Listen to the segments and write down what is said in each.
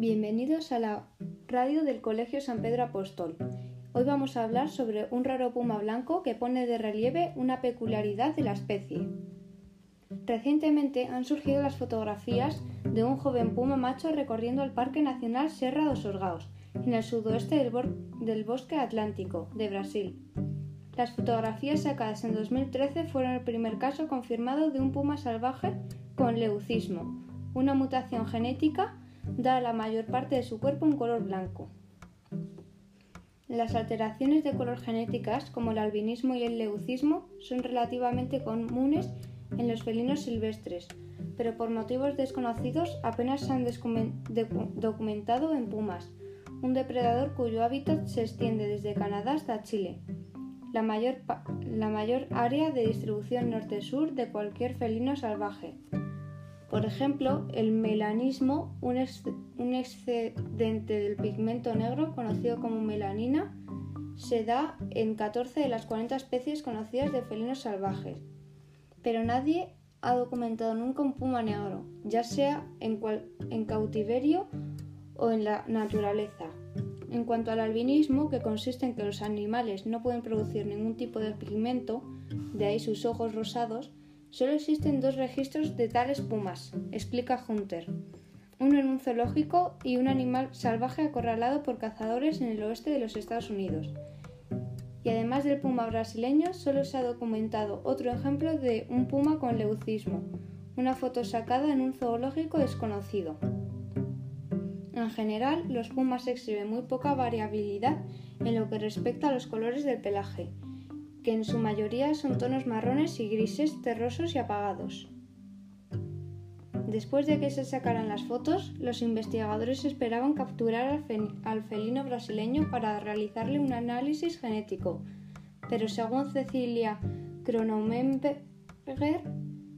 Bienvenidos a la radio del Colegio San Pedro Apóstol. Hoy vamos a hablar sobre un raro puma blanco que pone de relieve una peculiaridad de la especie. Recientemente han surgido las fotografías de un joven puma macho recorriendo el Parque Nacional Serra dos Orgaos, en el sudoeste del, del Bosque Atlántico, de Brasil. Las fotografías sacadas en 2013 fueron el primer caso confirmado de un puma salvaje con leucismo, una mutación genética da la mayor parte de su cuerpo un color blanco. Las alteraciones de color genéticas, como el albinismo y el leucismo, son relativamente comunes en los felinos silvestres, pero por motivos desconocidos apenas se han documentado en pumas, un depredador cuyo hábitat se extiende desde Canadá hasta Chile, la mayor área de distribución norte-sur de cualquier felino salvaje. Por ejemplo, el melanismo, un, excedente del pigmento negro conocido como melanina, se da en 14 de las 40 especies conocidas de felinos salvajes. Pero nadie ha documentado nunca un puma negro, ya sea en, cautiverio o en la naturaleza. En cuanto al albinismo, que consiste en que los animales no pueden producir ningún tipo de pigmento, de ahí sus ojos rosados, Solo existen dos registros de tales pumas, explica Hunter, uno en un zoológico y un animal salvaje acorralado por cazadores en el oeste de los Estados Unidos. Y además del puma brasileño, solo se ha documentado otro ejemplo de un puma con leucismo, una foto sacada en un zoológico desconocido. En general, los pumas exhiben muy poca variabilidad en lo que respecta a los colores del pelaje, que en su mayoría son tonos marrones y grises terrosos y apagados. Después de que se sacaran las fotos, los investigadores esperaban capturar al, felino brasileño para realizarle un análisis genético, pero según Cecilia Kronomemberger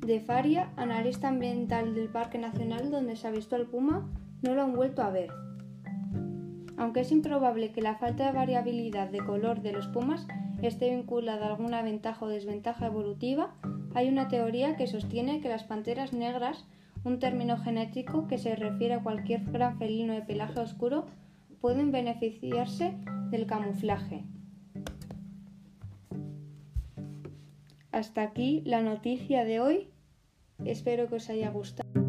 de Faria, analista ambiental del Parque Nacional donde se ha visto al puma, no lo han vuelto a ver. Aunque es improbable que la falta de variabilidad de color de los pumas esté vinculada a alguna ventaja o desventaja evolutiva, hay una teoría que sostiene que las panteras negras, un término genético que se refiere a cualquier gran felino de pelaje oscuro, pueden beneficiarse del camuflaje. Hasta aquí la noticia de hoy. Espero que os haya gustado.